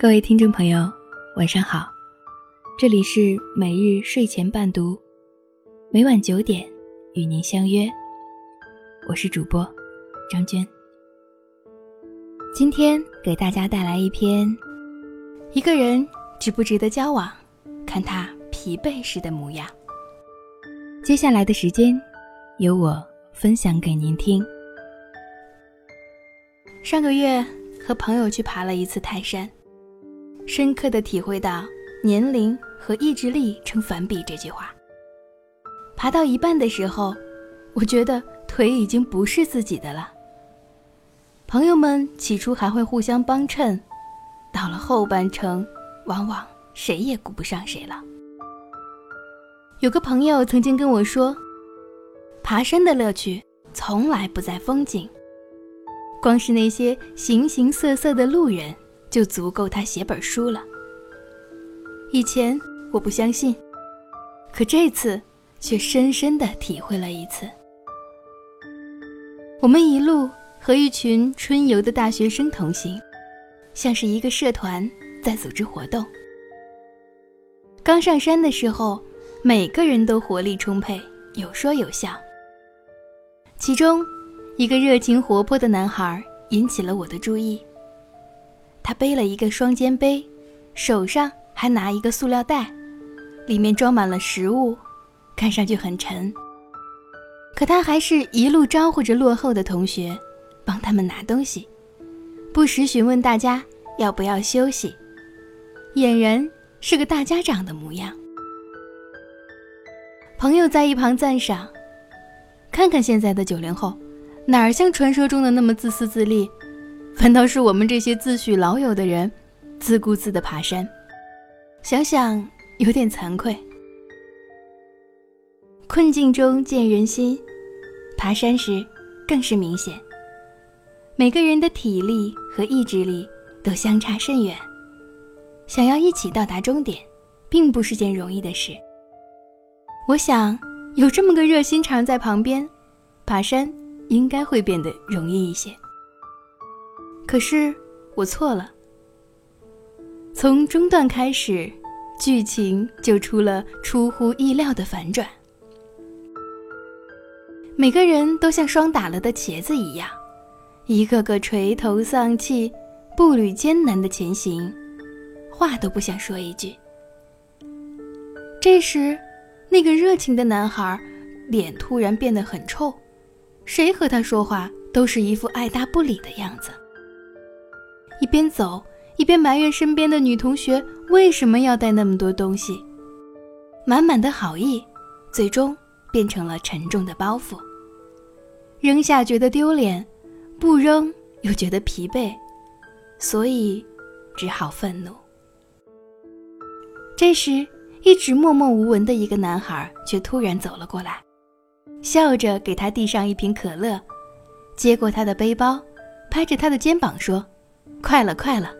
各位听众朋友，晚上好，这里是每日睡前伴读，每晚九点与您相约，我是主播张娟。今天给大家带来一篇：一个人值不值得交往，看他疲惫时的模样。接下来的时间，由我分享给您听。上个月和朋友去爬了一次泰山。深刻的体会到“年龄和意志力成反比”这句话。爬到一半的时候，我觉得腿已经不是自己的了。朋友们起初还会互相帮衬，到了后半程，往往谁也顾不上谁了。有个朋友曾经跟我说：“爬山的乐趣从来不在风景，光是那些形形色色的路人。”就足够他写本书了。以前我不相信，可这次却深深的体会了一次。我们一路和一群春游的大学生同行，像是一个社团在组织活动。刚上山的时候，每个人都活力充沛，有说有笑。其中，一个热情活泼的男孩引起了我的注意。他背了一个双肩背，手上还拿一个塑料袋，里面装满了食物，看上去很沉。可他还是一路招呼着落后的同学，帮他们拿东西，不时询问大家要不要休息，俨然是个大家长的模样。朋友在一旁赞赏：“看看现在的九零后，哪儿像传说中的那么自私自利？” 反倒是我们这些自诩老友的人，自顾自的爬山，想想有点惭愧。困境中见人心，爬山时更是明显。每个人的体力和意志力都相差甚远，想要一起到达终点，并不是件容易的事。我想有这么个热心肠在旁边，爬山应该会变得容易一些。可是我错了。从中段开始，剧情就出了出乎意料的反转。每个人都像霜打了的茄子一样，一个个垂头丧气，步履艰难的前行，话都不想说一句。这时，那个热情的男孩脸突然变得很臭，谁和他说话都是一副爱答不理的样子。一边走一边埋怨身边的女同学为什么要带那么多东西，满满的好意，最终变成了沉重的包袱。扔下觉得丢脸，不扔又觉得疲惫，所以只好愤怒。这时，一直默默无闻的一个男孩却突然走了过来，笑着给他递上一瓶可乐，接过他的背包，拍着他的肩膀说。快了，快了！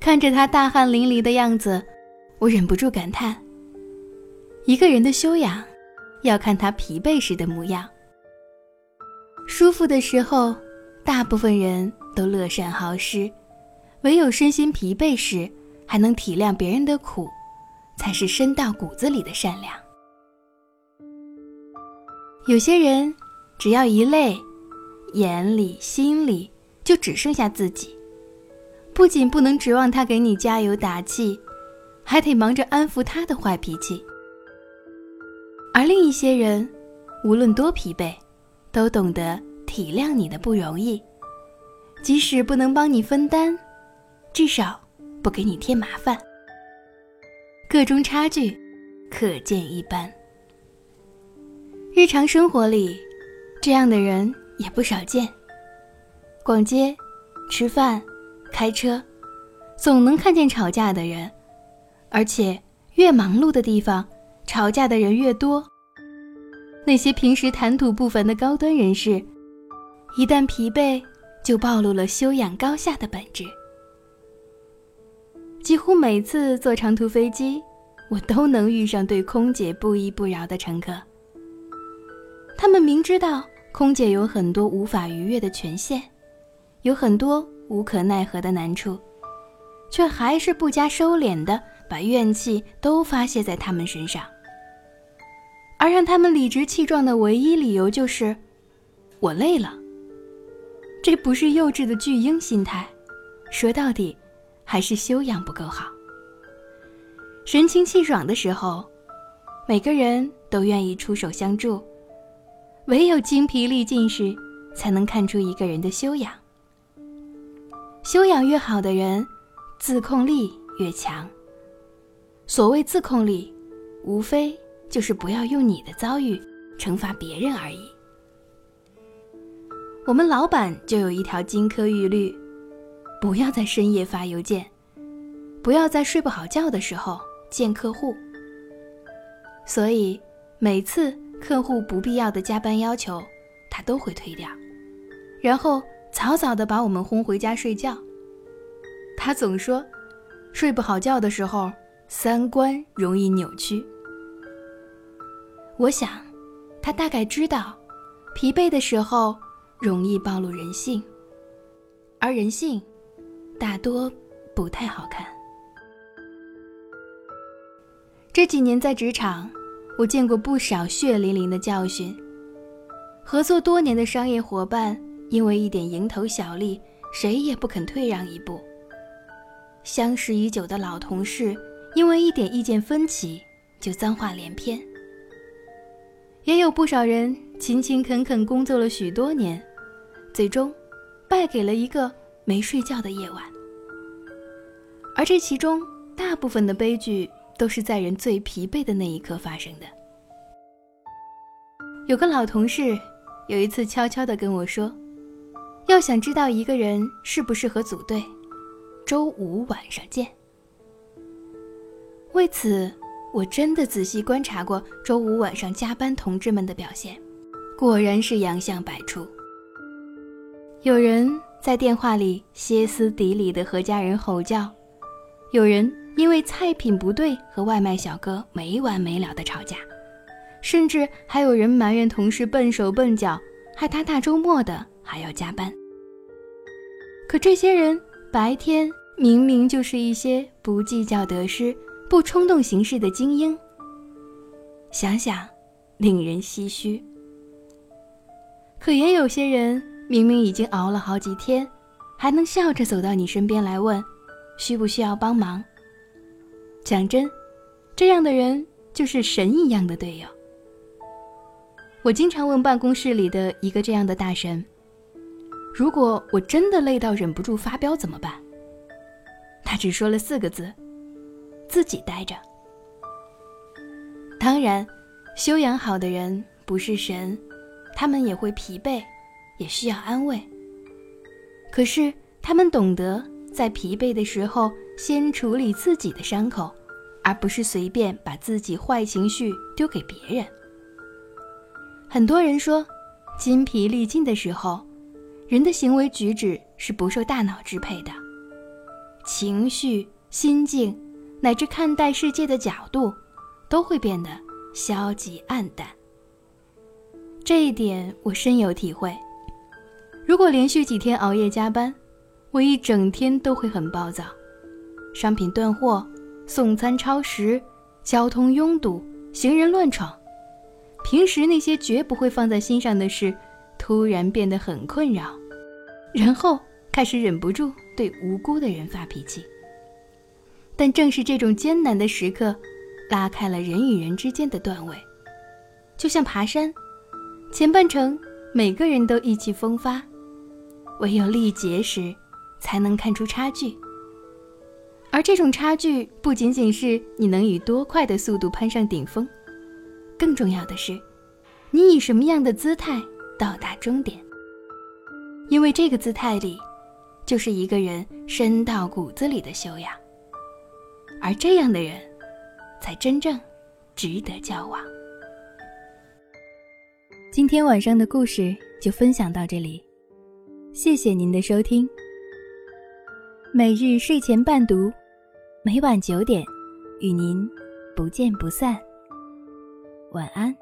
看着他大汗淋漓的样子，我忍不住感叹：一个人的修养，要看他疲惫时的模样。舒服的时候，大部分人都乐善好施；唯有身心疲惫时，还能体谅别人的苦，才是深到骨子里的善良。有些人，只要一累，眼里心里。就只剩下自己，不仅不能指望他给你加油打气，还得忙着安抚他的坏脾气。而另一些人，无论多疲惫，都懂得体谅你的不容易，即使不能帮你分担，至少不给你添麻烦。个中差距可见一斑。日常生活里，这样的人也不少见。逛街、吃饭、开车，总能看见吵架的人，而且越忙碌的地方，吵架的人越多。那些平时谈吐不凡的高端人士，一旦疲惫，就暴露了修养高下的本质。几乎每次坐长途飞机，我都能遇上对空姐不依不饶的乘客。他们明知道空姐有很多无法逾越的权限。有很多无可奈何的难处，却还是不加收敛的把怨气都发泄在他们身上。而让他们理直气壮的唯一理由就是，我累了。这不是幼稚的巨婴心态，说到底，还是修养不够好。神清气爽的时候，每个人都愿意出手相助，唯有精疲力尽时，才能看出一个人的修养。修养越好的人，自控力越强。所谓自控力，无非。就是不要用你的遭遇惩罚别人而已。我们老板就有一条金科玉律：不要在深夜发邮件，不要在睡不好觉的时候见客户。所以每次客户不必要的加班要求，他都会推掉，然后早早的把我们轰回家睡觉。他总说，睡不好觉的时候，三观容易扭曲。我想，他大概知道，疲惫的时候容易暴露人性，而人性大多不太好看。这几年在职场，我见过不少血淋淋的教训：合作多年的商业伙伴因为一点蝇头小利，谁也不肯退让一步；相识已久的老同事因为一点意见分歧，就脏话连篇。也有不少人勤勤恳恳工作了许多年，最终败给了一个没睡觉的夜晚。而这其中大部分的悲剧都是在人最疲惫的那一刻发生的。有个老同事有一次悄悄地跟我说：“要想知道一个人适不适合组队，周五晚上见。”为此。我真的仔细观察过周五晚上加班同志们的表现，果然是洋相百出。有人在电话里歇斯底里的和家人吼叫，有人因为菜品不对和外卖小哥没完没了的吵架，甚至还有人埋怨同事笨手笨脚，害他大周末的还要加班。可这些人白天明明就是一些不计较得失。不冲动行事的精英，想想，令人唏嘘。可也有些人明明已经熬了好几天，还能笑着走到你身边来问，需不需要帮忙？讲真，这样的人就是神一样的队友。我经常问办公室里的一个这样的大神：“如果我真的累到忍不住发飙怎么办？”他只说了四个字。自己待着。当然，修养好的人不是神，他们也会疲惫，也需要安慰。可是，他们懂得在疲惫的时候先处理自己的伤口，而不是随便把自己坏情绪丢给别人。很多人说，筋疲力尽的时候，人的行为举止是不受大脑支配的，情绪、心境。乃至看待世界的角度，都会变得消极暗淡。这一点我深有体会。如果连续几天熬夜加班，我一整天都会很暴躁。商品断货、送餐超时、交通拥堵、行人乱闯，平时那些绝不会放在心上的事，突然变得很困扰，然后开始忍不住对无辜的人发脾气。但正是这种艰难的时刻，拉开了人与人之间的段位。就像爬山，前半程每个人都意气风发，唯有力竭时，才能看出差距。而这种差距不仅仅是你能以多快的速度攀上顶峰，更重要的是，你以什么样的姿态到达终点。因为这个姿态里，就是一个人深到骨子里的修养。而这样的人，才真正值得交往。今天晚上的故事就分享到这里，谢谢您的收听。每日睡前伴读，每晚九点与您不见不散。晚安。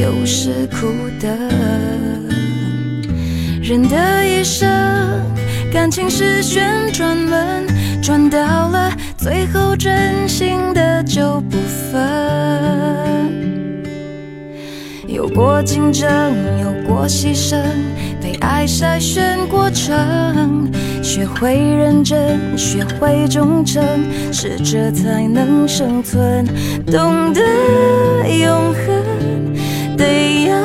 有时苦的。人的一生，感情是旋转门，转到了最后，真心的就不分。有过竞争，有过牺牲，被爱筛选过程。学会认真，学会忠诚，适者才能生存。懂得永恒，得要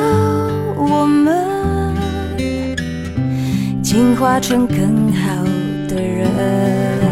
我们进化成更好的人。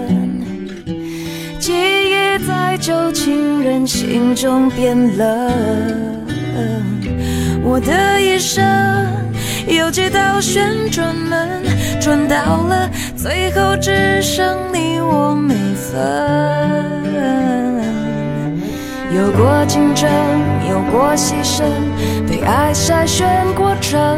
旧情人心中变冷，我的一生有几道旋转门，转到了最后只剩你我没分。有过竞争，有过牺牲，被爱筛选过程。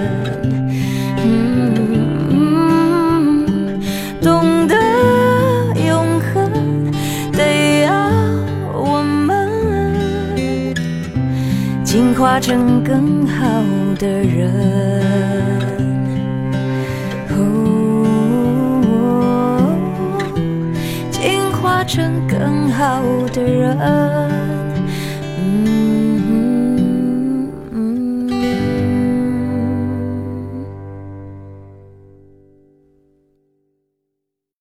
化成更好的人。哦，进化成更好的人。